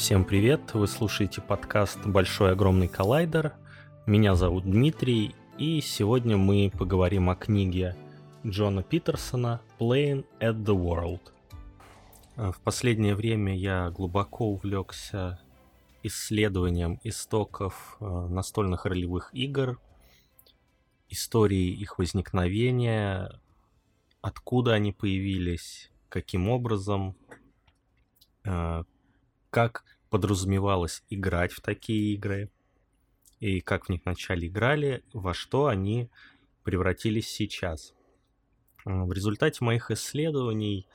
Всем привет! Вы слушаете подкаст «Большой огромный коллайдер». Меня зовут Дмитрий, и сегодня мы поговорим о книге Джона Питерсона «Playing at the World». В последнее время я глубоко увлекся исследованием истоков э, настольных ролевых игр, истории их возникновения, откуда они появились, каким образом, э, как подразумевалось играть в такие игры, и как в них вначале играли, во что они превратились сейчас. В результате моих исследований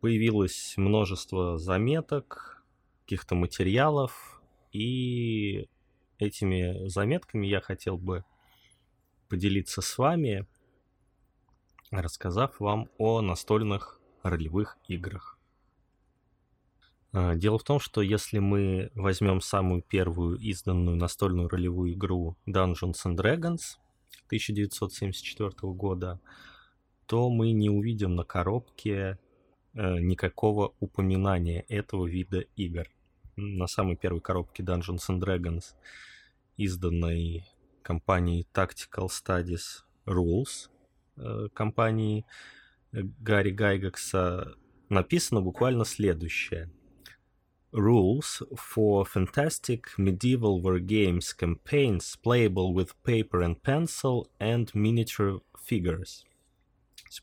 появилось множество заметок, каких-то материалов, и этими заметками я хотел бы поделиться с вами, рассказав вам о настольных ролевых играх. А, дело в том, что если мы возьмем самую первую изданную настольную ролевую игру Dungeons and Dragons 1974 года, то мы не увидим на коробке э, никакого упоминания этого вида игр. На самой первой коробке Dungeons and Dragons, изданной компанией Tactical Studies Rules, э, компании Гарри Гайгакса, написано буквально следующее – rules for fantastic medieval war games campaigns playable with paper and pencil and miniature figures.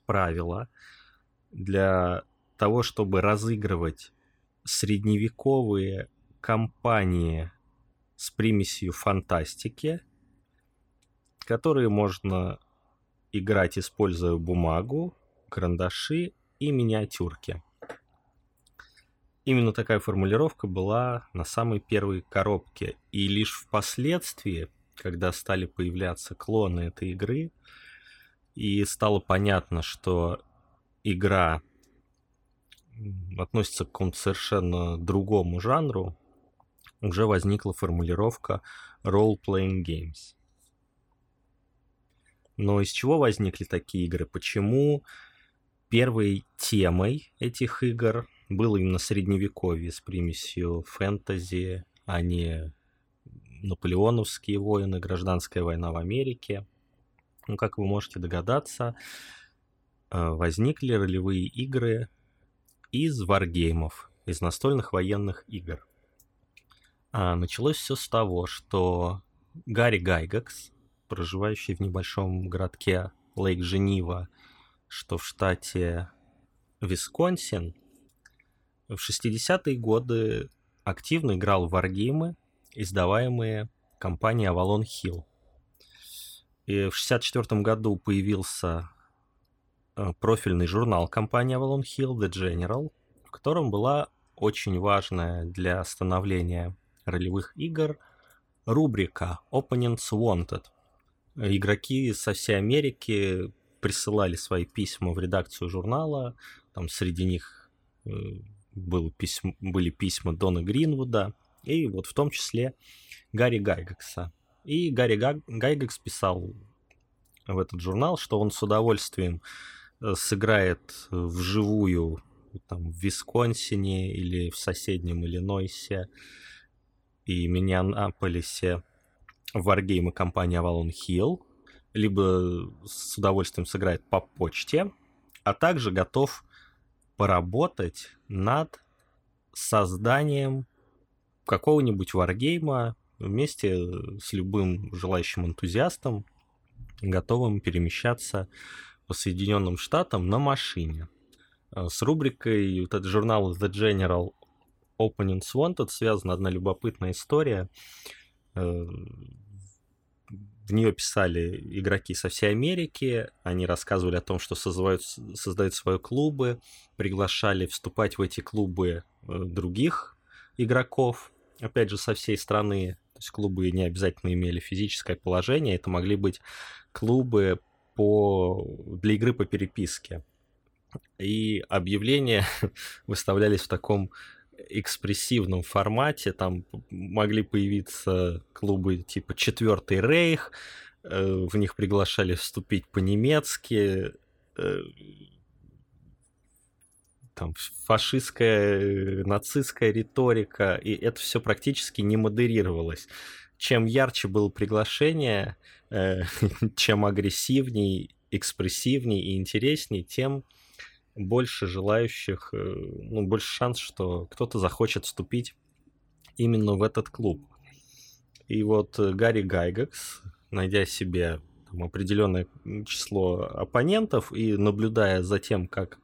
Правила для того, чтобы разыгрывать средневековые кампании с примесью фантастики, которые можно играть, используя бумагу, карандаши и миниатюрки. Именно такая формулировка была на самой первой коробке. И лишь впоследствии, когда стали появляться клоны этой игры, и стало понятно, что игра относится к какому-то совершенно другому жанру, уже возникла формулировка role-playing games. Но из чего возникли такие игры? Почему первой темой этих игр было именно средневековье с примесью фэнтези, а не наполеоновские войны, гражданская война в Америке. Ну, как вы можете догадаться, э, возникли ролевые игры из варгеймов, из настольных военных игр. А началось все с того, что Гарри Гайгакс, проживающий в небольшом городке Лейк-Женива, что в штате Висконсин, в 60-е годы активно играл в варгеймы, издаваемые компанией Avalon Hill. И в 64 году появился э, профильный журнал компании Avalon Hill The General, в котором была очень важная для становления ролевых игр рубрика Opponents Wanted. Игроки со всей Америки присылали свои письма в редакцию журнала, там среди них э, был письм, были письма Дона Гринвуда, и вот в том числе Гарри Гайгекса. И Гарри Гайгекс писал в этот журнал, что он с удовольствием э, сыграет вживую там, в Висконсине или в соседнем Иллинойсе и Миннеаполисе в варгеймы компании Avalon Hill, либо с удовольствием сыграет по почте, а также готов поработать над созданием какого-нибудь варгейма вместе с любым желающим энтузиастом, готовым перемещаться по Соединенным Штатам на машине. Э, с рубрикой вот этот журнал The General Openings Wanted связана одна любопытная история. В нее писали игроки со всей Америки, они рассказывали о том, что создают, создают свои клубы, приглашали вступать в эти клубы э, других игроков, опять же, со всей страны. То есть клубы не обязательно имели физическое положение, это могли быть клубы по... для игры по переписке. И объявления выставлялись в таком экспрессивном формате. Там могли появиться клубы типа «Четвертый рейх», э, в них приглашали вступить по-немецки. Э, там фашистская, нацистская риторика, и это все практически не модерировалось. Чем ярче было приглашение, э, чем агрессивней, экспрессивней и интересней, тем больше желающих, э, ну, больше шанс, что кто-то захочет вступить именно в этот клуб. И вот э, Гарри Гайгакс, найдя себе там, определенное число оппонентов и наблюдая за тем, как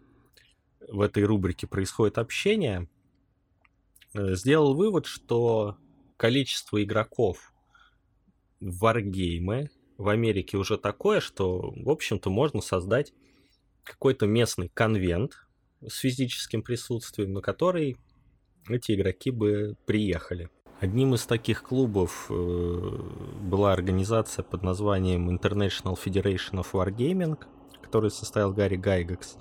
в этой рубрике происходит общение, э, сделал вывод, что количество игроков в варгеймы в Америке уже такое, что, в общем-то, можно создать какой-то местный конвент с физическим присутствием, на который эти игроки бы приехали. Одним из таких клубов э, была организация под названием International Federation of Wargaming, который состоял Гарри Гайгакс.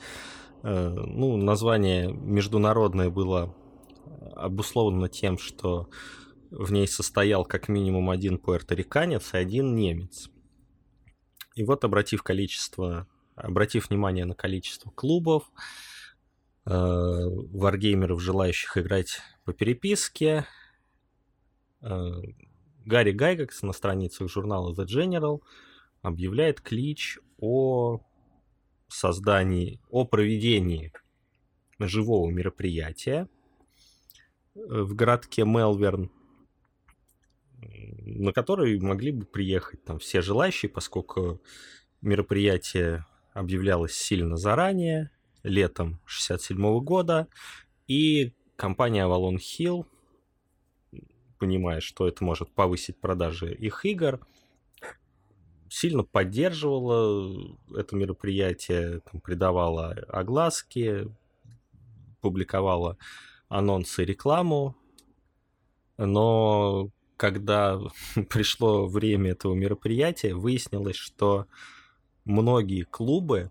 Э, ну, название международное было обусловлено тем, что в ней состоял как минимум один пуэрториканец и один немец. И вот, обратив количество, обратив внимание на количество клубов, э, варгеймеров, желающих играть по переписке, Э, Гарри Гайгакс на страницах журнала The General объявляет клич о создании, о проведении живого мероприятия э, в городке Мелверн, на который могли бы приехать там все желающие, поскольку мероприятие объявлялось сильно заранее, летом 67 года, и компания Avalon Hill понимая, что это может повысить продажи их игр, сильно поддерживала это мероприятие, там, придавала огласки, публиковала анонсы и рекламу. Но когда пришло время этого мероприятия, выяснилось, что многие клубы,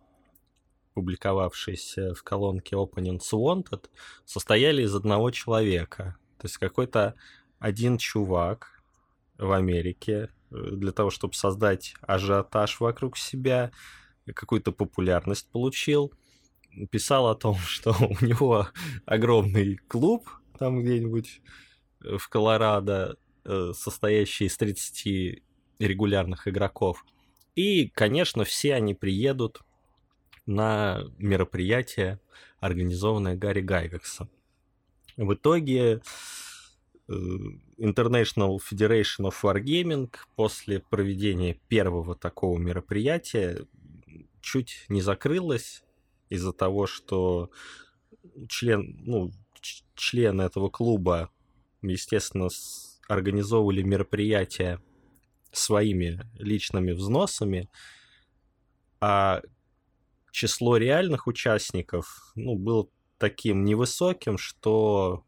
публиковавшиеся в колонке Opponents Wanted, состояли из одного человека. То есть какой-то один чувак в Америке э, для того, чтобы создать ажиотаж вокруг себя, какую-то популярность получил, писал о том, что у него огромный клуб там где-нибудь э, в Колорадо, э, состоящий из 30 регулярных игроков. И, конечно, все они приедут на мероприятие, организованное Гарри Гайгаксом. В итоге Э, International Federation of Wargaming после проведения первого такого мероприятия чуть не закрылась из-за того, что член, ну, члены этого клуба, естественно, организовывали мероприятия своими личными взносами, а число реальных участников ну, было таким невысоким, что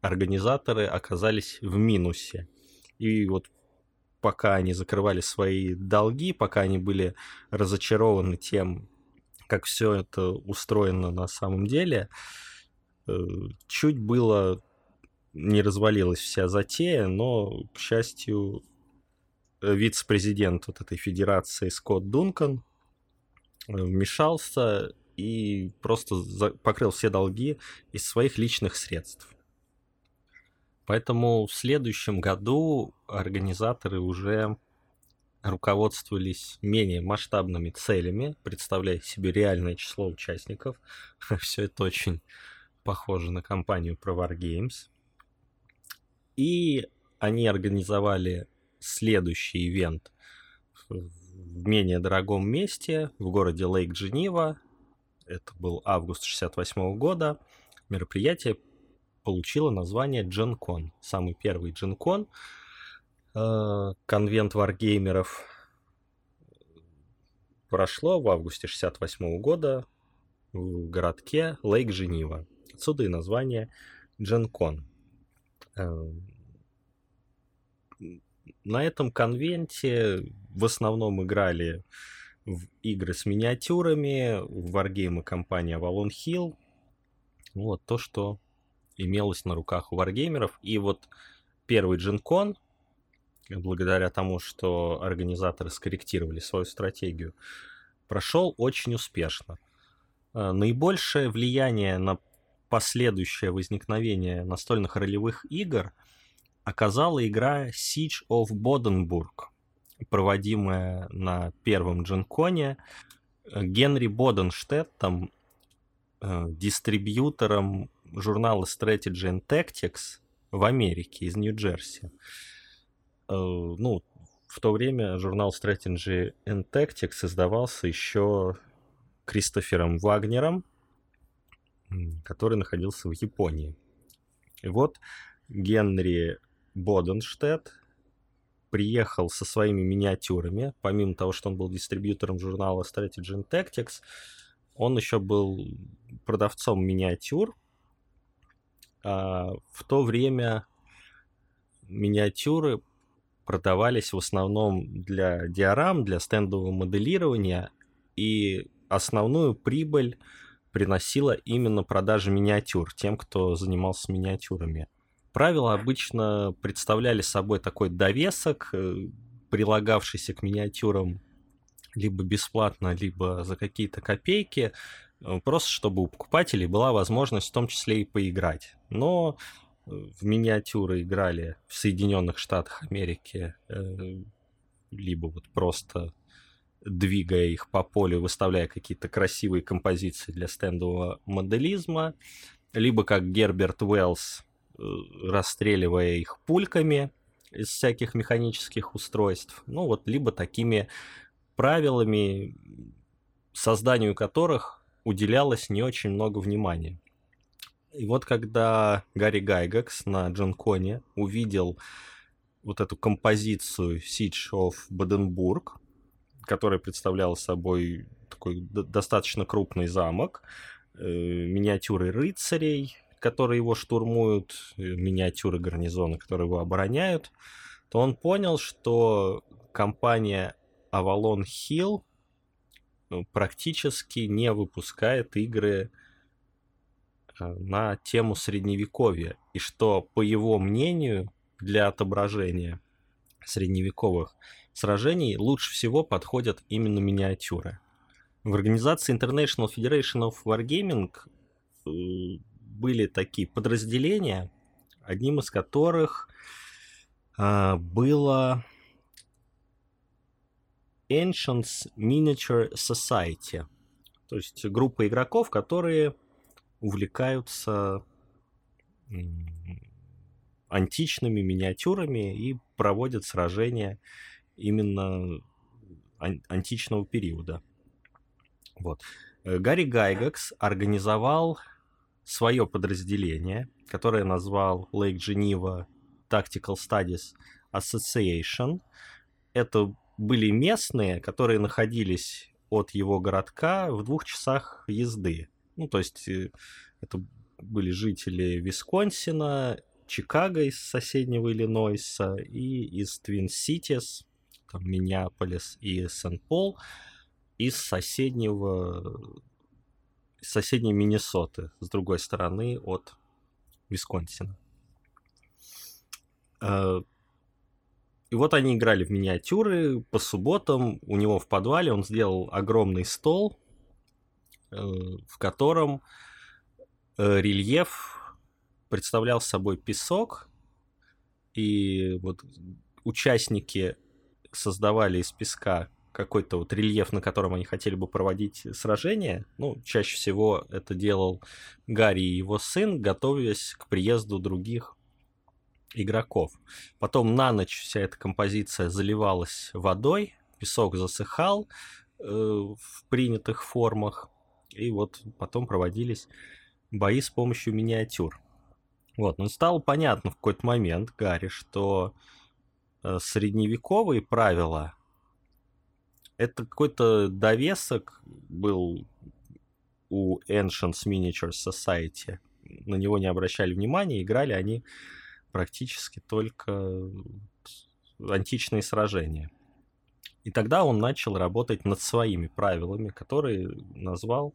организаторы оказались в минусе. И вот пока они закрывали свои долги, пока они были разочарованы тем, как все это устроено на самом деле, э, чуть было не развалилась вся затея, но, к счастью, вице-президент вот этой федерации Скотт Дункан э, вмешался и просто покрыл все долги из своих личных средств. Поэтому в следующем году организаторы уже руководствовались менее масштабными целями, представляя себе реальное число участников. Все это очень похоже на компанию про Wargames. И они организовали следующий ивент в менее дорогом месте, в городе Лейк Дженива. Это был август 68 года. Мероприятие получила название GenCon. Самый первый GenCon, э, конвент варгеймеров, прошло в августе 68 года в городке Лейк Женива. Отсюда и название GenCon. На этом конвенте в основном играли в игры с миниатюрами, в варгеймы компания Avalon Hill. Вот то, что имелось на руках у варгеймеров. И вот первый джинкон, благодаря тому, что организаторы скорректировали свою стратегию, прошел очень успешно. А, наибольшее влияние на последующее возникновение настольных ролевых игр оказала игра Siege of Bodenburg, проводимая на первом джинконе Генри Боденштеттом, э, дистрибьютором журнала Strategy and Tactics в Америке, из Нью-Джерси. Э, ну, в то время журнал Strategy and Tactics создавался еще Кристофером Вагнером, который находился в Японии. И вот Генри Боденштедт приехал со своими миниатюрами. Помимо того, что он был дистрибьютором журнала Strategy and Tactics, он еще был продавцом миниатюр. А в то время миниатюры продавались в основном для диорам, для стендового моделирования, и основную прибыль приносила именно продажа миниатюр тем, кто занимался миниатюрами. Правила обычно представляли собой такой довесок, э, прилагавшийся к миниатюрам либо бесплатно, либо за какие-то копейки, э, просто чтобы у покупателей была возможность в том числе и поиграть. Но э, в миниатюры играли в Соединенных Штатах Америки, либо вот просто двигая их по полю, выставляя какие-то красивые композиции для стендового моделизма, либо как Герберт Уэллс, расстреливая их пульками из всяких механических устройств, ну вот, либо такими правилами, созданию которых уделялось не очень много внимания. И вот когда Гарри Гайгакс на Джонконе увидел вот эту композицию Siege of Боденбург, который представлял собой такой достаточно крупный замок, э, миниатюры рыцарей, которые его штурмуют, э, миниатюры гарнизона, которые его обороняют, то он понял, что компания Avalon Hill ну, практически не выпускает игры э, на тему средневековья, и что, по его мнению, для отображения средневековых сражений лучше всего подходят именно миниатюры. В организации International Federation of Wargaming э, были такие подразделения, одним из которых а, было Ancients Miniature Society, то есть группа игроков, которые увлекаются античными миниатюрами и проводят сражения именно ан- античного периода. Вот. Э, Гарри Гайгакс организовал свое подразделение, которое назвал Lake Geneva Tactical Studies Association. Это были местные, которые находились от его городка в двух часах езды. Ну, то есть э, это были жители Висконсина, Чикаго из соседнего Иллинойса и из Твин Ситис, там, Миннеаполис и Сент-Пол из соседнего соседней Миннесоты, с другой стороны от Висконсина. Э, и вот они играли в миниатюры по субботам. У него в подвале он сделал огромный стол, э, в котором э, рельеф представлял собой песок, и вот участники создавали из песка какой-то вот рельеф, на котором они хотели бы проводить сражения. Ну, чаще всего это делал Гарри и его сын, готовясь к приезду других игроков. Потом на ночь вся эта композиция заливалась водой, песок засыхал э, в принятых формах, и вот потом проводились бои с помощью миниатюр. Вот, ну стало понятно в какой-то момент Гарри, что Э, средневековые правила, это какой-то довесок был у Ancients Miniature Society. На него не обращали внимания, играли они практически только античные сражения. И тогда он начал работать над своими правилами, которые назвал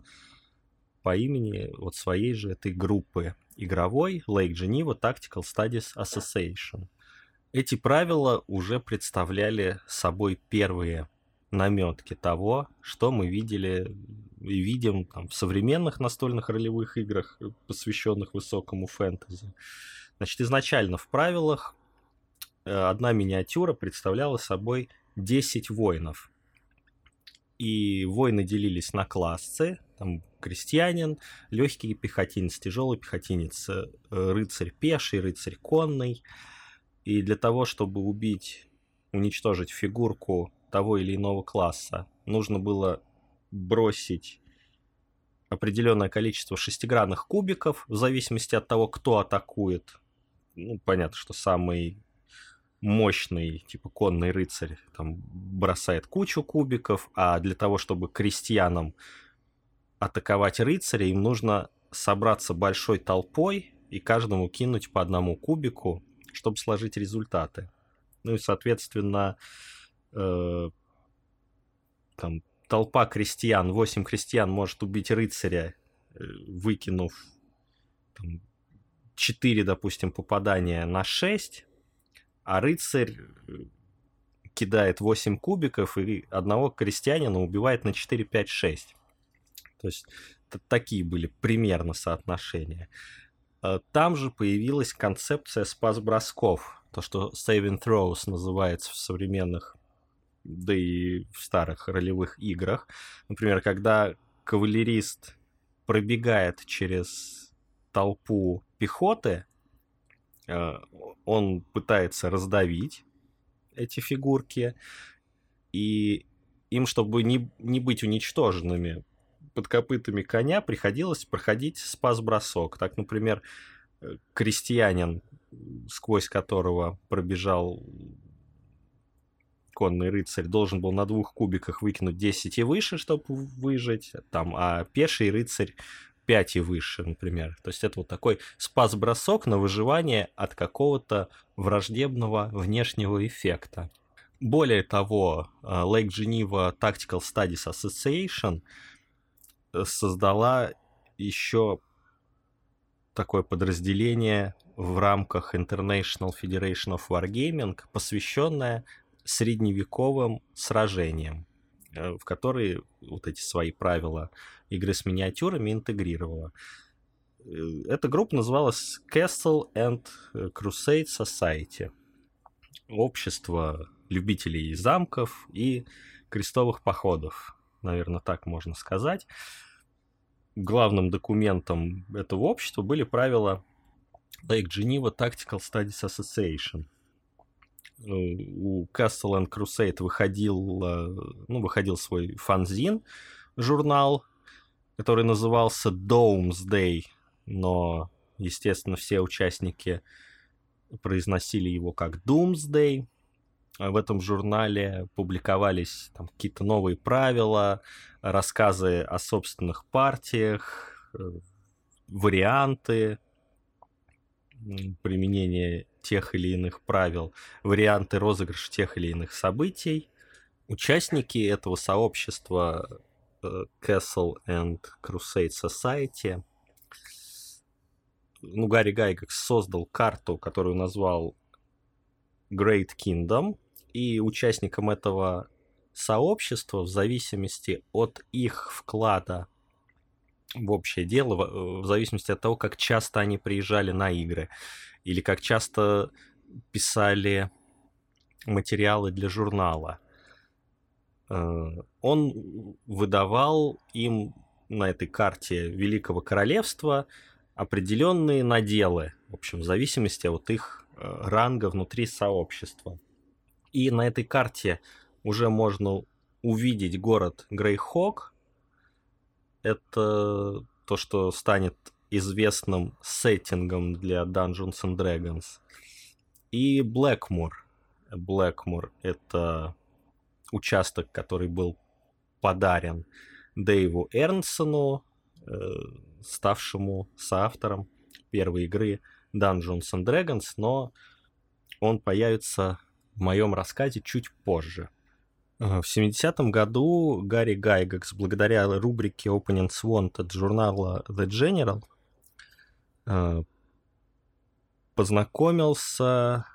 по имени вот своей же этой группы игровой Lake Geneva Tactical Studies Association – эти правила уже представляли собой первые наметки того, что мы видели и видим там, в современных настольных ролевых играх, посвященных высокому фэнтези. Значит, изначально в правилах э, одна миниатюра представляла собой 10 воинов. И воины делились на классы, там крестьянин, легкий пехотинец, тяжелый пехотинец, э, рыцарь пеший, рыцарь конный. И для того, чтобы убить, уничтожить фигурку того или иного класса, нужно было бросить определенное количество шестигранных кубиков, в зависимости от того, кто атакует. Ну, понятно, что самый мощный, типа конный рыцарь, там бросает кучу кубиков, а для того, чтобы крестьянам атаковать рыцаря, им нужно собраться большой толпой и каждому кинуть по одному кубику, чтобы сложить результаты. Ну и, соответственно, э, там толпа крестьян, 8 крестьян может убить рыцаря, э, выкинув 4, допустим, попадания на 6, а рыцарь э, кидает 8 кубиков и одного крестьянина убивает на 4, 5, 6. То есть такие были примерно соотношения. Э, там же появилась концепция спас-бросков, то, что saving throws называется в современных да и в старых ролевых играх. Например, когда кавалерист пробегает через толпу пехоты, э, он пытается раздавить эти фигурки, и им, чтобы не, не быть уничтоженными под копытами коня, приходилось проходить спас-бросок. Так, например, э, крестьянин, сквозь которого пробежал конный рыцарь должен был на двух кубиках выкинуть 10 и выше, чтобы выжить, там, а пеший рыцарь 5 и выше, например. То есть это вот такой спас-бросок на выживание от какого-то враждебного внешнего эффекта. Более того, э, Lake Geneva Tactical Studies Association э, создала еще такое подразделение в рамках International Federation of Wargaming, посвященное средневековым сражениям, э, в которые вот эти свои правила игры с миниатюрами интегрировала. Э, эта группа называлась Castle and Crusade Society. Общество любителей замков и крестовых походов, наверное, так можно сказать. Главным документом этого общества были правила Lake Geneva Tactical Studies Association – у Castle and Crusade выходил, э, ну, выходил свой фанзин, журнал, который назывался Domesday, но, естественно, все участники произносили его как Doomsday. В этом журнале публиковались там какие-то новые правила, рассказы о собственных партиях, э, варианты применения тех или иных правил, варианты розыгрыша тех или иных событий. Участники этого сообщества э, Castle and Crusade Society ну, Гарри Гайгакс создал карту, которую назвал Great Kingdom, и участникам этого сообщества в зависимости от их вклада в общее дело, в зависимости от того, как часто они приезжали на игры или как часто писали материалы для журнала. Э, он выдавал им на этой карте Великого Королевства определенные наделы, в общем, в зависимости от их э, ранга внутри сообщества. И на этой карте уже можно увидеть город Грейхок. Это то, что станет известным сеттингом для Dungeons and Dragons. И Блэкмур. Блэкмур — это участок, который был подарен Дэйву Эрнсону, э, ставшему соавтором первой игры Dungeons and Dragons, но он появится в моем рассказе чуть позже. В 70-м году Гарри Гайгакс, благодаря рубрике Openings Wanted журнала The General, Э, познакомился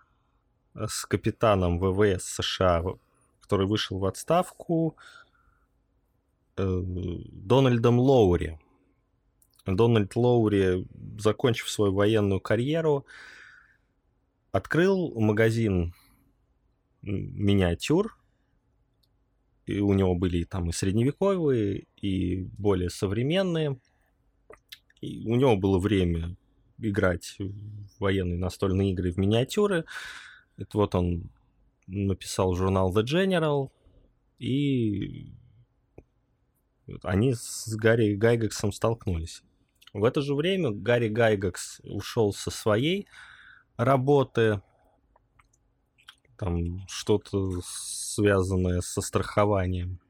с капитаном ВВС США, который вышел в отставку э, Дональдом Лоури. Дональд Лоури, закончив свою военную карьеру, открыл магазин миниатюр. И у него были там и средневековые, и более современные. И у него было время играть в военные настольные игры в миниатюры. Это вот он написал журнал The General, и они с Гарри Гайгексом столкнулись. В это же время Гарри Гайгекс ушел со своей работы, там что-то связанное со страхованием.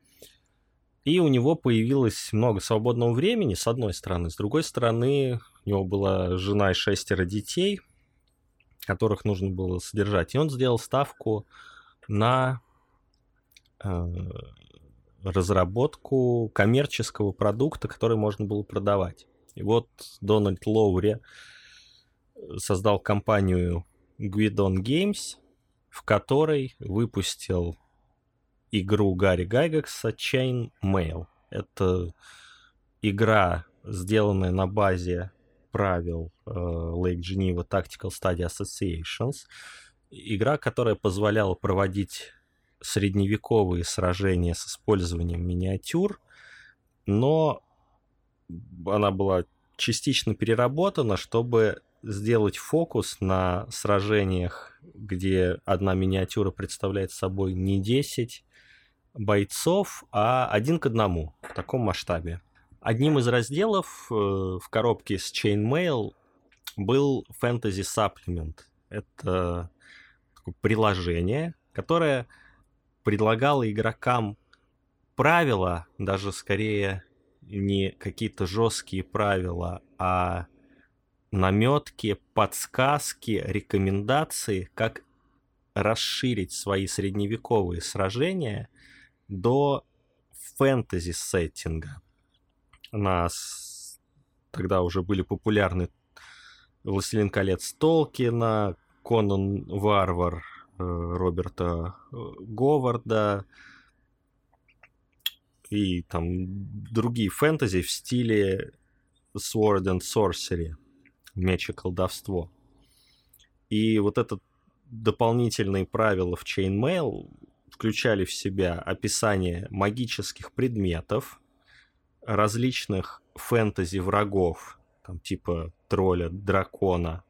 И у него появилось много свободного времени, с одной стороны. С другой стороны, у него была жена и шестеро детей, которых нужно было содержать. И он сделал ставку на э, разработку коммерческого продукта, который можно было продавать. И вот Дональд Лоури создал компанию Guidon Games, в которой выпустил игру Гарри Гайгекса Chain Mail. Это игра, сделанная на базе правил э, Lake Geneva Tactical Study Associations. Игра, которая позволяла проводить средневековые сражения с использованием миниатюр, но она была частично переработана, чтобы сделать фокус на сражениях, где одна миниатюра представляет собой не 10 бойцов, а один к одному в таком масштабе. Одним из разделов э, в коробке с Chainmail был Fantasy Supplement. Это приложение, которое предлагало игрокам правила, даже скорее не какие-то жесткие правила, а наметки, подсказки, рекомендации, как расширить свои средневековые сражения до фэнтези-сеттинга. У нас тогда уже были популярны «Властелин колец» Толкина, «Конан Варвар» э, Роберта э, Говарда и там другие фэнтези в стиле Sword and Sorcery, меч и колдовство. И вот это дополнительные правила в Chainmail включали в себя описание магических предметов, различных фэнтези врагов, там типа тролля, дракона,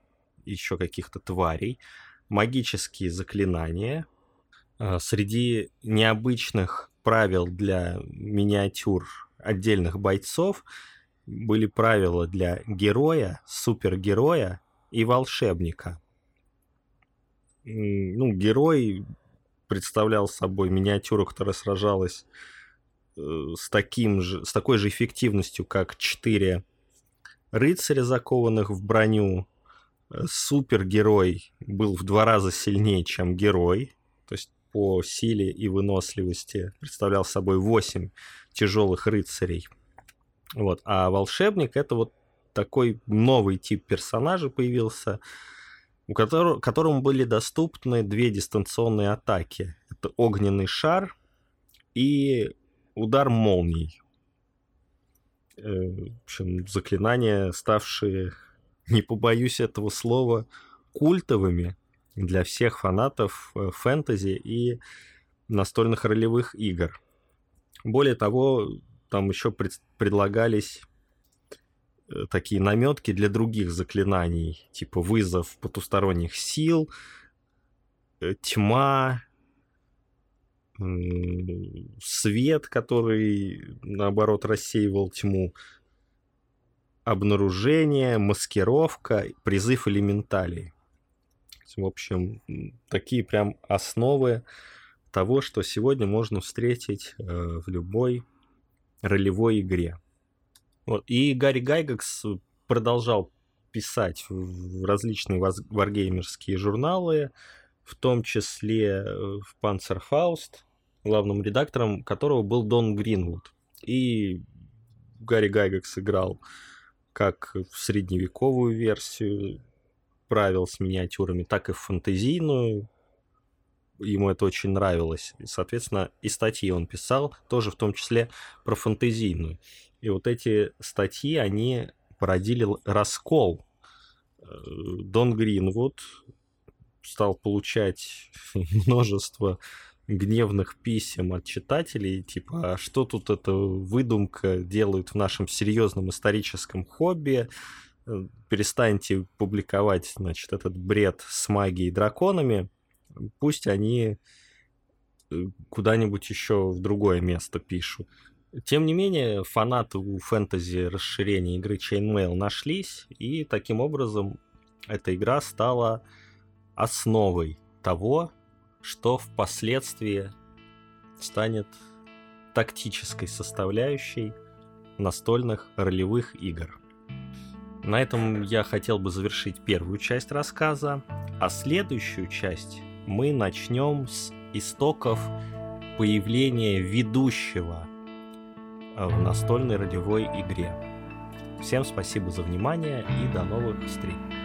еще каких-то тварей, магические заклинания. А, среди необычных правил для миниатюр отдельных бойцов были правила для героя, супергероя и волшебника. Ну, герой представлял собой миниатюру, которая сражалась э, с, таким же, с такой же эффективностью, как четыре рыцаря, закованных в броню. Э, супергерой был в два раза сильнее, чем герой. То есть по силе и выносливости представлял собой 8 тяжелых рыцарей. Вот. А волшебник это вот такой новый тип персонажа появился, у которого, которому были доступны две дистанционные атаки. Это огненный шар и удар молний. Э, в общем, заклинания, ставшие, не побоюсь этого слова, культовыми для всех фанатов э, фэнтези и настольных ролевых игр. Более того, там еще пред, предлагались Э, такие наметки для других заклинаний, типа вызов потусторонних сил, э, тьма, свет, который, наоборот, рассеивал тьму, обнаружение, маскировка, призыв элементалей. В общем, такие прям основы того, что сегодня можно встретить э, в любой ролевой игре. Вот. И Гарри Гайгакс продолжал писать в различные варгеймерские журналы, в том числе э, в Panzerfaust, главным редактором которого был Дон Гринвуд. И Гарри Гайгакс играл как в средневековую версию правил с миниатюрами, так и в фантазийную. Ему это очень нравилось. Соответственно, и статьи он писал, тоже в том числе про фантазийную. И вот эти статьи, они породили раскол. Э, Дон Гринвуд стал получать множество гневных писем от читателей, типа, а что тут эта выдумка делают в нашем серьезном историческом хобби, э, перестаньте публиковать, значит, этот бред с магией и драконами, пусть они э, куда-нибудь еще в другое место пишут. Тем не менее, фанаты у фэнтези расширения игры Chainmail нашлись, и таким образом эта игра стала основой того, что впоследствии станет тактической составляющей настольных ролевых игр. На этом я хотел бы завершить первую часть рассказа, а следующую часть мы начнем с истоков появления ведущего э, в настольной ролевой игре. Всем спасибо за внимание и до новых встреч!